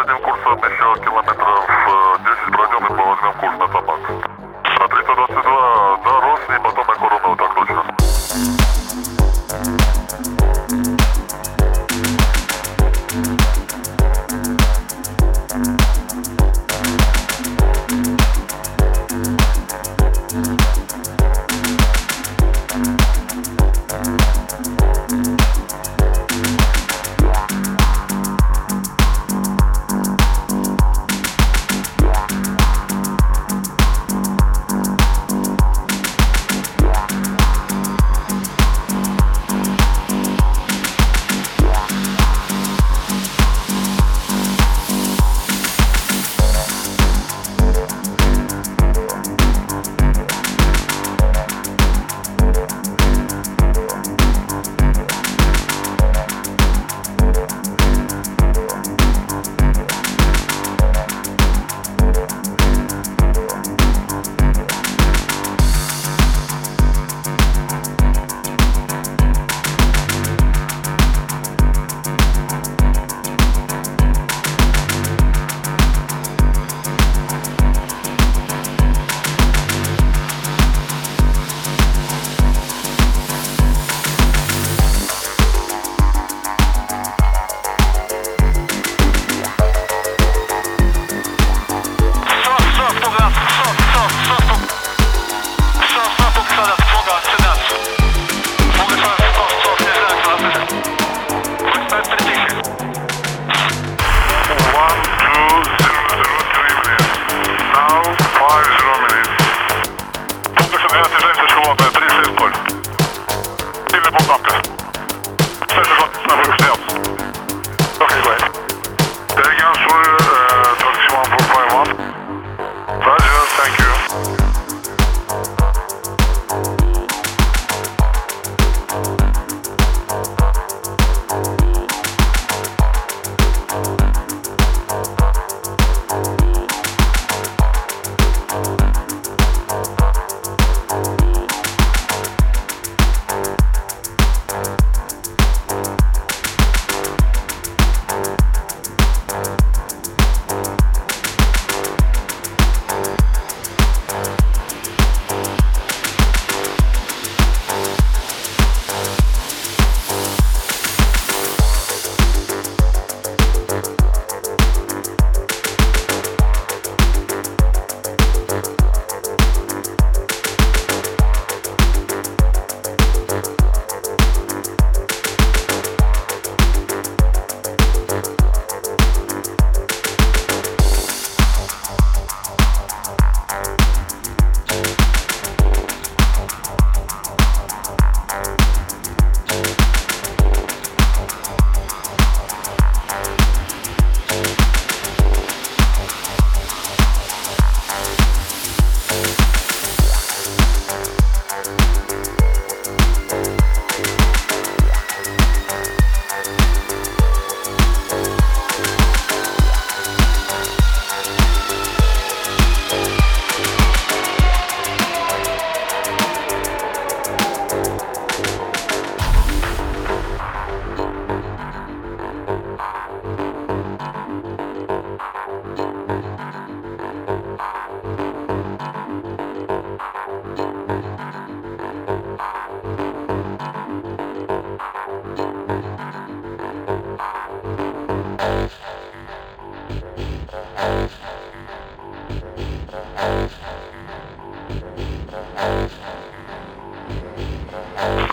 sentido um curso 21 km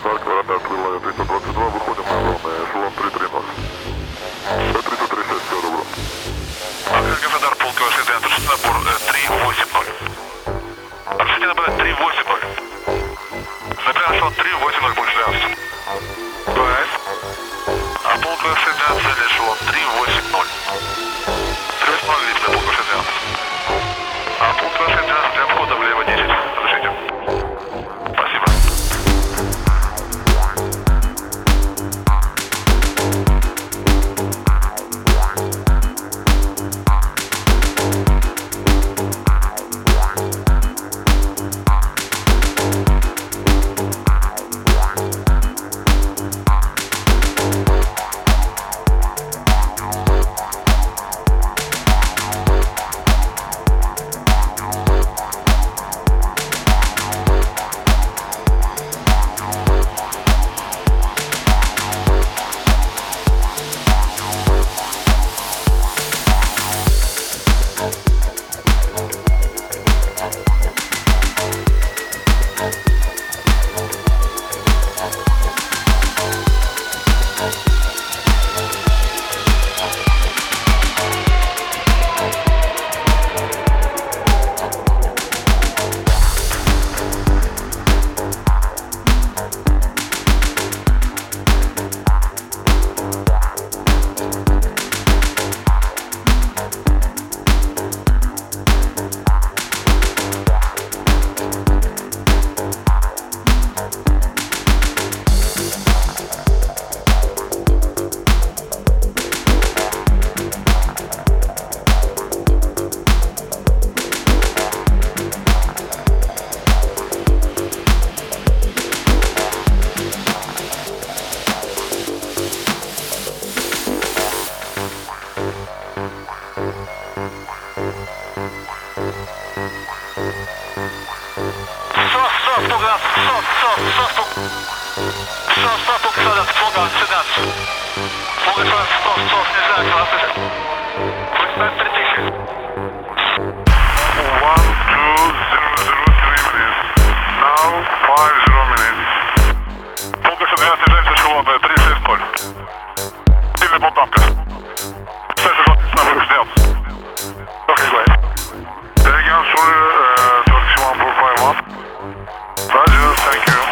2, квадратная открыла 322, выходим на ровное, эшелон 330. Все 336, все добро. Открыть Газадар, полковой СДН, точно набор 380. Расшите набор 380. Набирай эшелон 380, больше 12. Брайс. А полковой СДН, цель эшелон 380. 380, лифт для полковой СДН. А полковой СДН для входа влево. Softoga, soft, soft, soft, soft, soft, opisana smoga, synapse. Mogę teraz soft, soft, nie znać, ale też... Chodź na predicję. One, two, zero, zero, three, please. Now, five, zero. Carol.